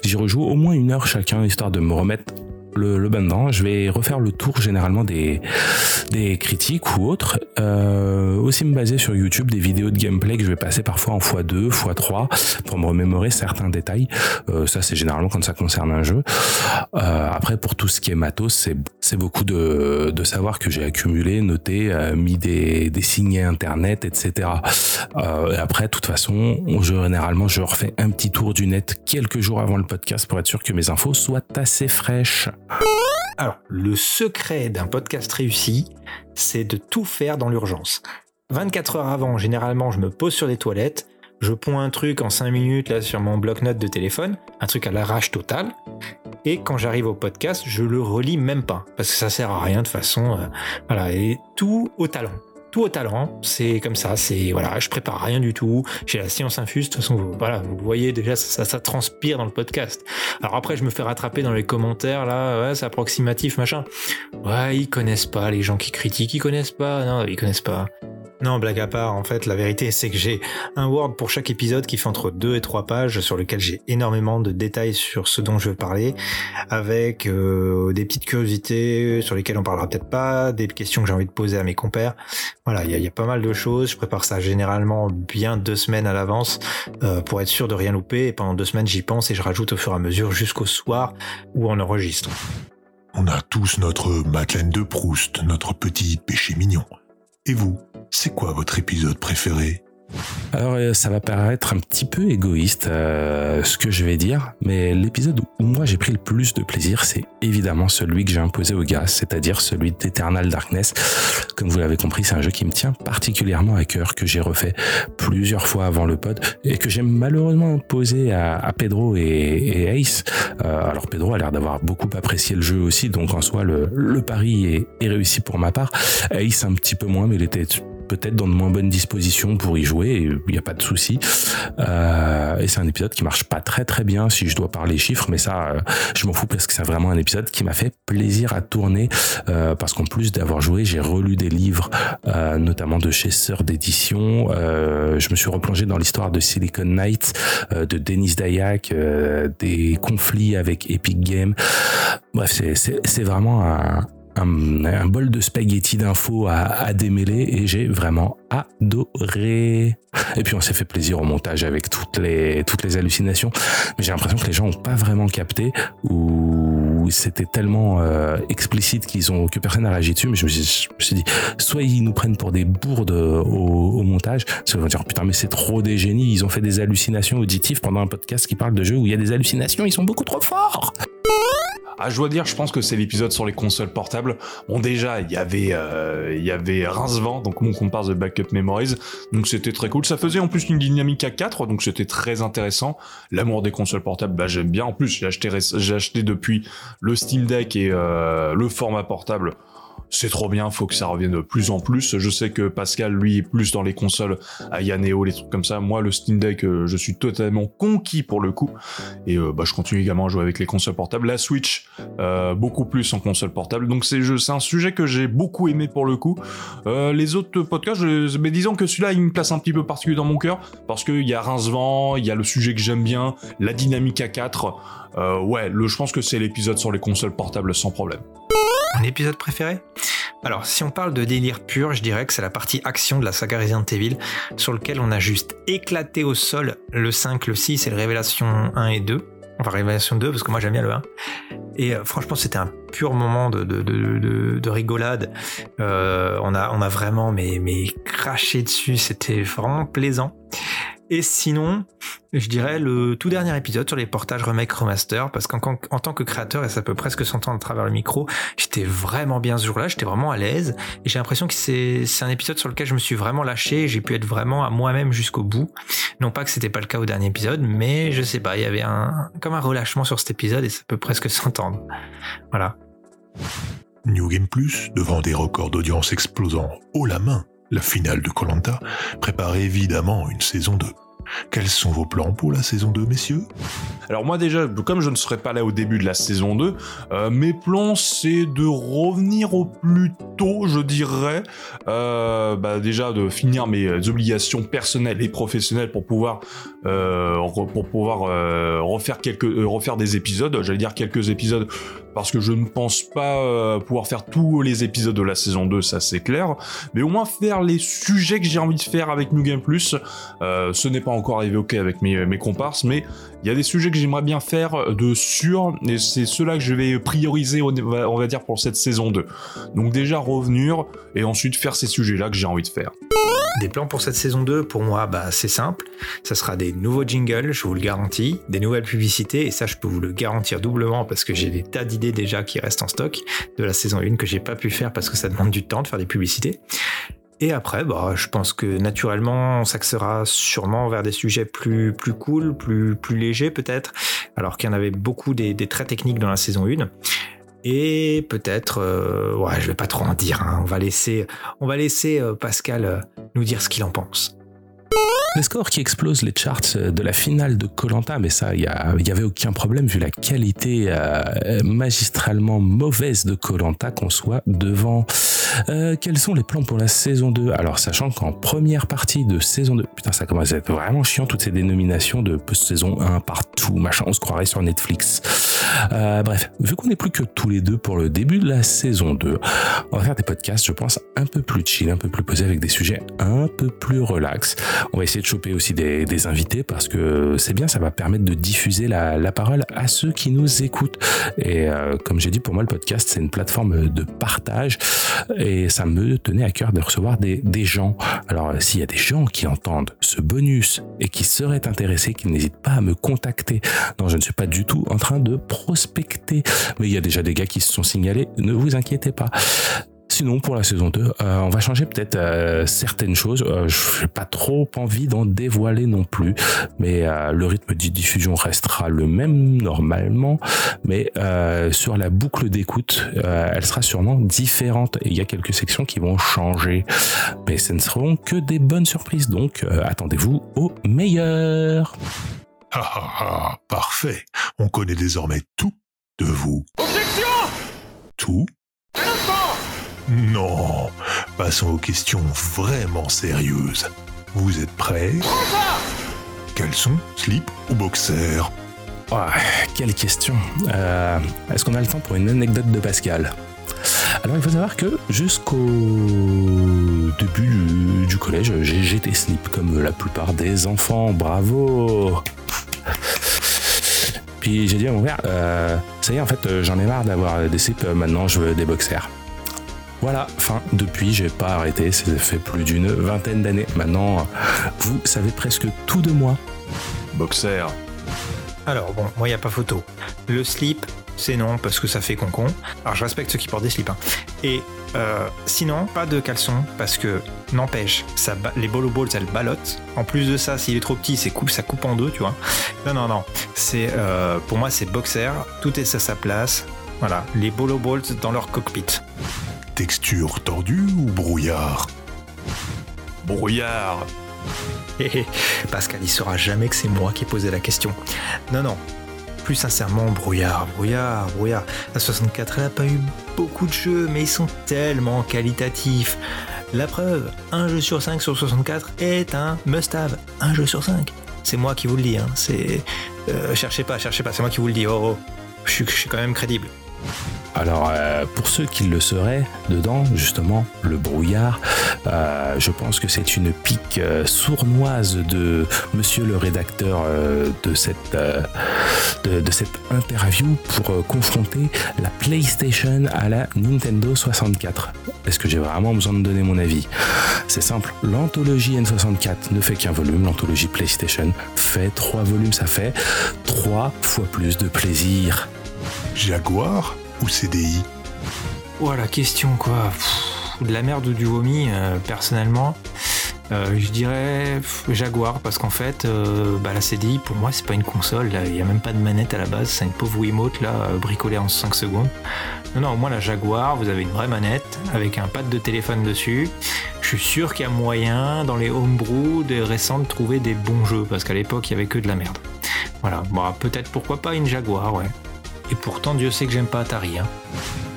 j'y rejoue au moins une heure chacun histoire de me remettre le, le bain Je vais refaire le tour généralement des, des critiques ou autres. Euh, aussi me baser sur YouTube des vidéos de gameplay que je vais passer parfois en x2, x3 pour me remémorer certains détails. Euh, ça c'est généralement quand ça concerne un jeu. Euh, après pour tout ce qui est matos, c'est, beaucoup de, de savoir que j'ai accumulé, noté, euh, mis des, des signes internet, etc. Euh, après, de toute façon, je, généralement je refais un petit tour du net quelques jours avant le podcast pour être sûr que mes infos soient assez fraîches. Alors, le secret d'un podcast réussi, c'est de tout faire dans l'urgence. 24 heures avant, généralement, je me pose sur les toilettes, je ponds un truc en 5 minutes là sur mon bloc-notes de téléphone, un truc à l'arrache totale, et quand j'arrive au podcast, je le relis même pas, parce que ça sert à rien de façon. Euh, voilà, et tout au talent tout au talent. C'est comme ça. C'est voilà, je prépare rien du tout. J'ai la science infuse. De toute façon, voilà, vous voyez déjà, ça, ça, transpire dans le podcast. Alors après, je me fais rattraper dans les commentaires là. Ouais, c'est approximatif, machin. Ouais, ils connaissent pas les gens qui critiquent. Ils connaissent pas. Non, ils connaissent pas. Non, blague à part, en fait, la vérité, c'est que j'ai un Word pour chaque épisode qui fait entre 2 et 3 pages, sur lequel j'ai énormément de détails sur ce dont je veux parler, avec euh, des petites curiosités sur lesquelles on parlera peut-être pas, des questions que j'ai envie de poser à mes compères. Voilà, il y, a, pas mal de choses. Je prépare ça généralement bien deux semaines à l'avance euh, pour être sûr de rien louper. Et pendant deux semaines, j'y pense et je rajoute au fur et à mesure jusqu'au soir où on enregistre. On a tous notre Madeleine de Proust, notre petit péché mignon. Et vous, c'est quoi votre épisode préféré? Alors euh, ça va paraître un petit peu égoïste euh, ce que je vais dire, mais l'épisode où moi j'ai pris le plus de plaisir, c'est évidemment celui que j'ai imposé aux gars, c'est-à-dire celui d'Eternal Darkness. Comme vous l'avez compris, c'est un jeu qui me tient particulièrement à cœur, que j'ai refait plusieurs fois avant le pod et que j'ai malheureusement imposé à, Pedro et, Ace. Euh, alors Pedro a l'air d'avoir beaucoup apprécié le jeu aussi, donc en soi le, pari est, est réussi pour ma part. Ace un petit peu moins, mais il était peut-être dans de moins bonnes dispositions pour y jouer, il n'y a pas de souci. Euh, et c'est un épisode qui marche pas très très bien si je dois parler chiffres, mais ça, euh, je m'en fous parce que c'est vraiment un épisode qui m'a fait plaisir à tourner, euh, parce qu'en plus d'avoir joué, j'ai relu des livres, euh, notamment de chez Sœur d'édition. Euh, je me suis replongé dans l'histoire de Silicon Knight, euh, de Denis Dayak, des conflits avec Epic Games. Bref, c'est vraiment un, un, bol de spaghettis d'infos à, à, démêler et j'ai vraiment adoré. Et puis on s'est fait plaisir au montage avec toutes les, toutes les hallucinations. Mais j'ai l'impression que les gens n'ont pas vraiment capté ou c'était tellement euh, explicite qu'ils ont que personne n'a réagi dessus. Mais je me, suis, dit, soit ils nous prennent pour des bourdes au, au montage, soit ils vont dire putain mais c'est trop des génies. Ils ont fait des hallucinations auditives pendant un podcast qui parle de jeux où il y a des hallucinations. Ils sont beaucoup trop forts. Ah, je dois dire, je pense que c'est l'épisode sur les consoles portables. Bon, déjà, il y avait, euh, il y avait Rincevent, donc mon comparse de Backup Memories, donc c'était très cool. Ça faisait en plus une dynamique à 4, donc c'était très intéressant. L'amour des consoles portables, bah j'aime bien. En plus, j'ai acheté, j'ai acheté depuis le Steam Deck et euh, le format portable c'est trop bien, faut que ça revienne de plus en plus. Je sais que Pascal, lui, est plus dans les consoles à Yaneo, les trucs comme ça. Moi, le Steam Deck, euh, je suis totalement conquis pour le coup. Et euh, bah, je continue également à jouer avec les consoles portables. La Switch, euh, beaucoup plus en console portable. Donc c'est un sujet que j'ai beaucoup aimé pour le coup. les autres podcasts, mais disons que celui-là, il me place un petit peu particulier dans mon cœur parce qu'il y a Rincevent, il y a le sujet que j'aime bien, la dynamique à 4. ouais, je pense que c'est l'épisode sur les consoles portables sans problème. Un épisode préféré? Alors, si on parle de délire pur, je dirais que c'est la partie action de la saga Resident Evil, sur lequel on a juste éclaté au sol le 5, le 6 et le Révélation 1 et 2. Enfin, Révélation 2, parce que moi j'aime bien le 1. Et euh, franchement, c'était un pur moment de, de, de, de rigolade. Euh, on, a, on a vraiment mais, mais craché dessus, c'était vraiment plaisant. Et sinon, je dirais le tout dernier épisode sur les portages remake remaster, parce qu'en en tant que créateur, et ça peut presque s'entendre à travers le micro, j'étais vraiment bien ce jour-là, j'étais vraiment à l'aise, et j'ai l'impression que c'est un épisode sur lequel je me suis vraiment lâché, j'ai pu être vraiment à moi-même jusqu'au bout. Non pas que c'était pas le cas au dernier épisode, mais je sais pas, il y avait un comme un relâchement sur cet épisode, et ça peut presque s'entendre. Voilà. New Game Plus, devant des records d'audience explosant haut la main, la finale de Colanta prépare évidemment une saison 2. Quels sont vos plans pour la saison 2, messieurs? Alors moi déjà, comme je ne serai pas là au début de la saison 2, euh, mes plans c'est de revenir au plus tôt, je dirais, euh, bah, déjà de finir mes obligations personnelles et professionnelles pour pouvoir euh, refaire refaire des épisodes. J'allais dire quelques épisodes parce que je ne pense pas pouvoir faire tous les épisodes de la saison 2, ça c'est clair, mais au moins faire les sujets que j'ai envie de faire avec New Game Plus. ce n'est pas encore évoqué avec mes, mes comparses, mais il y a des sujets que j'aimerais bien faire de sûr, et c'est ceux-là que je vais prioriser, on va dire, pour cette saison 2. Donc déjà revenir, et ensuite faire ces sujets-là que j'ai envie de faire. Des plans pour cette saison 2, pour moi, bah, c'est simple. Ça sera des nouveaux jingles, je vous le garantis, des nouvelles publicités, et ça, je peux vous le garantir doublement parce que j'ai des tas d'idées déjà qui restent en stock de la saison 1 que j'ai pas pu faire parce que ça demande du temps de faire des publicités. Et après, bah, je pense que naturellement, on s'axera sûrement vers des sujets plus, plus cool, plus, plus légers peut-être, alors qu'il y en avait beaucoup des, des, très techniques dans la saison 1. Et peut-être, euh, ouais, je vais pas trop en dire. hein. On va laisser, on va laisser euh, Pascal euh, nous dire ce qu'il en pense. Les scores qui explosent les charts de la finale de Colanta, mais ça, il y, a- il y avait aucun problème vu la qualité euh, magistralement mauvaise de Colanta qu'on soit devant. Euh, quels sont les plans pour la saison 2 Alors, sachant qu'en première partie de saison 2, putain, ça commence à être vraiment chiant toutes ces dénominations de saison 1 partout, machin, on se croirait sur Netflix. Euh, bref, vu qu'on n'est plus que tous les deux pour le début de la saison 2, on va faire des podcasts, je pense, un peu plus chill, un peu plus posés avec des sujets un peu plus relax. On va essayer de choper aussi des, des invités parce que c'est bien, ça va permettre de diffuser la, la parole à ceux qui nous écoutent. Et euh, comme j'ai dit, pour moi, le podcast, c'est une plateforme de partage et ça me tenait à cœur de recevoir des, des gens. Alors, euh, s'il y a des gens qui entendent ce bonus et qui seraient intéressés, qu'ils n'hésitent pas à me contacter. Non, je ne suis pas du tout en train de prospecter, mais il y a déjà des gars qui se sont signalés, ne vous inquiétez pas. Sinon, pour la saison 2, euh, on va changer peut-être euh, certaines choses. Euh, je n'ai pas trop envie d'en dévoiler non plus, mais euh, le rythme de diffusion restera le même normalement, mais euh, sur la boucle d'écoute, euh, elle sera sûrement différente et il y a quelques sections qui vont changer. Mais ce ne seront que des bonnes surprises, donc euh, attendez-vous au meilleur. Ah ah ah, parfait. On connaît désormais tout de vous. Objection Tout Non. Passons aux questions vraiment sérieuses. Vous êtes prêts? Caleçon, slip ou boxer? Quelle question. Euh, Est-ce qu'on a le temps pour une anecdote de Pascal? Alors il faut savoir que jusqu'au début du, du collège, j'étais slip comme la plupart des enfants. Bravo Puis j'ai dit à mon père, euh, ça y est en fait euh, j'en ai marre d'avoir des slips, maintenant je veux des boxers. Voilà, enfin, depuis, j'ai pas arrêté, ça fait plus d'une vingtaine d'années. Maintenant, vous savez presque tout de moi. Boxer. Alors bon, moi il y a pas photo. Le slip, c'est non parce que ça fait concon. Alors je respecte ceux qui portent des slips. hein. Et euh, sinon, pas de caleçon parce que n'empêche, ça les bolo balls elles ballottent. En plus de ça, s'il est trop petit, c'est coupe, ça coupe en deux, tu vois. Non non non, c'est euh, pour moi c'est boxer. Tout est à sa place. Voilà, les bolo balls dans leur cockpit. Texture tordue ou brouillard Brouillard. Hé, hé, Pascal, il saura jamais que c'est moi qui ai posé la question. Non, non. Plus sincèrement, brouillard, brouillard, brouillard. La 64, elle n'a pas eu beaucoup de jeux, mais ils sont tellement qualitatifs. La preuve, un jeu sur 5 sur 64 est un must-have. Un jeu sur 5. C'est moi qui vous le dis. Hein. C'est, euh, cherchez pas, cherchez pas. C'est moi qui vous le dis. Oh, oh. Je suis, je suis quand même crédible. Alors, euh, pour ceux qui le seraient, dedans, justement, le brouillard, euh, je pense que c'est une pique euh, sournoise de monsieur le rédacteur de, cette, de, cette interview pour confronter la PlayStation à la Nintendo 64. Est-ce que j'ai vraiment besoin de donner mon avis? C'est simple, l'anthologie N64 ne fait qu'un volume, l'anthologie PlayStation fait trois volumes, ça fait trois fois plus de plaisir. Jaguar ou CDI Oh la question quoi. De la merde ou du vomi, euh, personnellement. euh, je dirais Jaguar parce qu'en fait, euh, bah, la CDI pour moi c'est pas une console, il n'y a même pas de manette à la base, c'est une pauvre Wiimote là bricolée en 5 secondes. Non, non, au moins la Jaguar, vous avez une vraie manette avec un pad de téléphone dessus. Je suis sûr qu'il y a moyen dans les homebrew des récents de trouver des bons jeux parce qu'à l'époque il y avait que de la merde. Voilà, bon, peut-être pourquoi pas une Jaguar, ouais. Et pourtant, Dieu sait que j'aime pas Atari. Hein.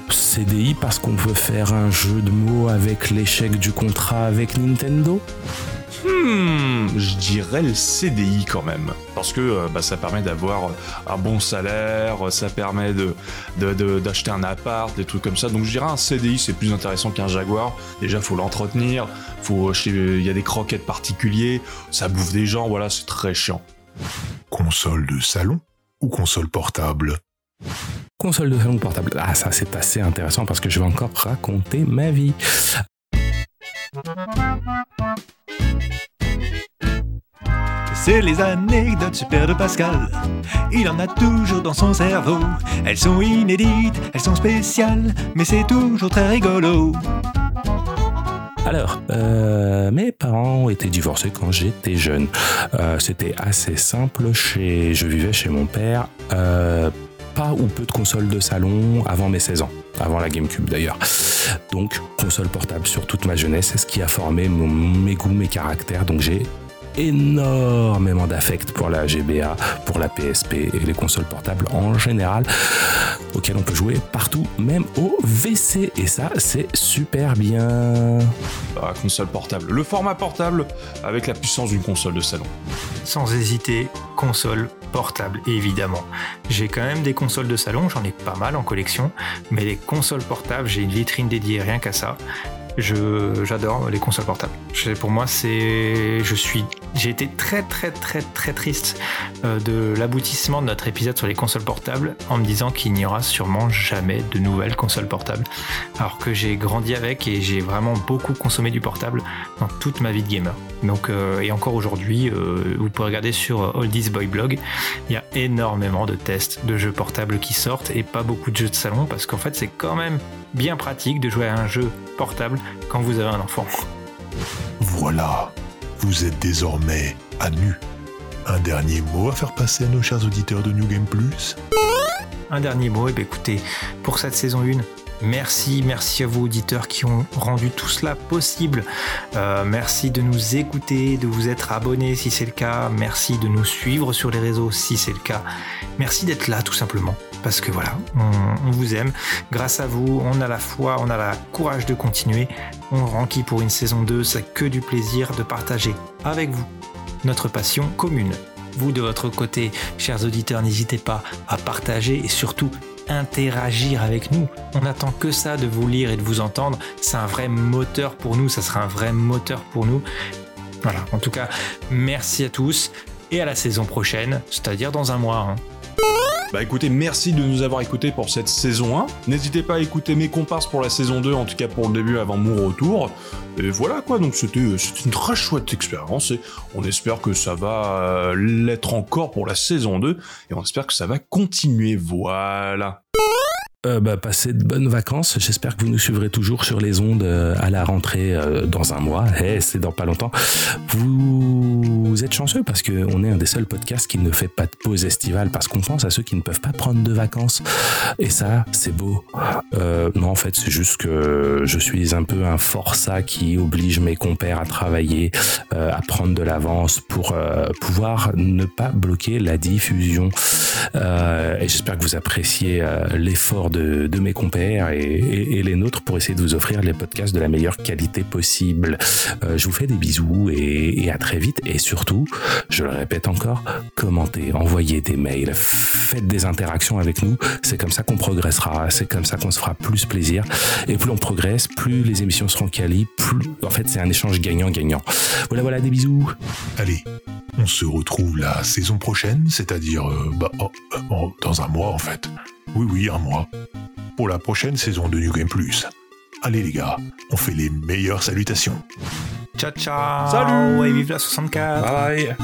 CDI parce qu'on veut faire un jeu de mots avec l'échec du contrat avec Nintendo? Hmm, je dirais le CDI quand même. Parce que euh, bah, ça permet d'avoir un bon salaire, ça permet de, de- de- d'acheter un appart, des trucs comme ça. Donc je dirais un CDI c'est plus intéressant qu'un Jaguar. Déjà faut l'entretenir, faut il y a des croquettes particuliers, ça bouffe des gens, voilà, c'est très chiant. Console de salon ou console portable? Console de salon portable. Ah ça c'est assez intéressant parce que je vais encore raconter ma vie. C'est les anecdotes super de Pascal. Il en a toujours dans son cerveau. Elles sont inédites, elles sont spéciales, mais c'est toujours très rigolo. Alors, euh, mes parents ont été divorcés quand j'étais jeune. Euh, C'était assez simple. Chez, je vivais chez mon père. Euh, pas ou peu de consoles de salon avant mes 16 ans, avant la GameCube d'ailleurs. Donc console portable sur toute ma jeunesse, c'est ce qui a formé mon- mes goûts, mes caractères. Donc j'ai énormément d'affect pour la GBA, pour la PSP et les consoles portables en général, auxquelles on peut jouer partout, même au WC. Et ça, c'est super bien. Ah, console portable. Le format portable avec la puissance d'une console de salon. Sans hésiter, console portable, évidemment. J'ai quand même des consoles de salon, j'en ai pas mal en collection, mais les consoles portables, j'ai une vitrine dédiée rien qu'à ça. J'adore les consoles portables. Pour moi, c'est, je suis, j'ai été très très très très triste euh, de l'aboutissement de notre épisode sur les consoles portables en me disant qu'il n'y aura sûrement jamais de nouvelles consoles portables. Alors que j'ai grandi avec et j'ai vraiment beaucoup consommé du portable dans toute ma vie de gamer. Donc, euh, et encore aujourd'hui, euh, vous pouvez regarder sur Oldies Boy Blog, il y a énormément de tests de jeux portables qui sortent et pas beaucoup de jeux de salon parce qu'en fait, c'est quand même bien pratique de jouer à un jeu portable quand vous avez un enfant. Voilà, vous êtes désormais à nu. Un dernier mot à faire passer à nos chers auditeurs de New Game Plus? Un dernier mot, et bien écoutez, pour cette saison 1, merci, merci à vous auditeurs qui ont rendu tout cela possible. Euh, merci de nous écouter, de vous être abonnés si c'est le cas. Merci de nous suivre sur les réseaux si c'est le cas. Merci d'être là tout simplement. Parce que voilà, on, vous aime. Grâce à vous, on a la foi, on a la courage de continuer. On renquille pour une saison 2, c'est que du plaisir de partager avec vous notre passion commune. Vous de votre côté, chers auditeurs, n'hésitez pas à partager et surtout interagir avec nous. On n'attend que ça de vous lire et de vous entendre. C'est un vrai moteur pour nous, ça sera un vrai moteur pour nous. Voilà, en tout cas, merci à tous et à la saison prochaine, c'est-à-dire dans un mois. hein. Bah écoutez, merci de nous avoir écoutés pour cette saison 1. N'hésitez pas à écouter mes comparses pour la saison 2, en tout cas pour le début avant mon retour. Et voilà quoi, donc c'était c'était une très chouette expérience et on espère que ça va euh, l'être encore pour la saison 2 et on espère que ça va continuer. Voilà. Euh, bah, passez de bonnes vacances. J'espère que vous nous suivrez toujours sur les ondes euh, à la rentrée euh, dans un mois. Eh, c'est dans pas longtemps. Vous êtes chanceux parce que on est un des seuls podcasts qui ne fait pas de pause estivale parce qu'on pense à ceux qui ne peuvent pas prendre de vacances. Et ça, c'est beau. Euh, non, en fait, c'est juste que je suis un peu un forçat qui oblige mes compères à travailler, à prendre de l'avance pour pouvoir ne pas bloquer la diffusion. Et j'espère que vous appréciez euh, de, mes compères et, les nôtres pour essayer de vous offrir les podcasts de la meilleure qualité possible. Euh, je vous fais des bisous et, et à très vite. Et surtout, je le répète encore, commentez, envoyez des mails, faites des interactions avec nous. C'est comme ça qu'on progressera. C'est comme ça qu'on se fera plus plaisir. Et plus on progresse, plus les émissions seront quali. Plus, en fait, c'est un échange gagnant-gagnant. Voilà, voilà, des bisous. Allez, on se retrouve la saison prochaine, c'est-à-dire euh, bah, oh, euh, oh, dans un mois en fait. Oui, oui, un mois. Pour la prochaine saison de New Game Plus. Allez les gars, on fait les meilleures salutations. Ciao ciao Salut Et vive la 64 Bye.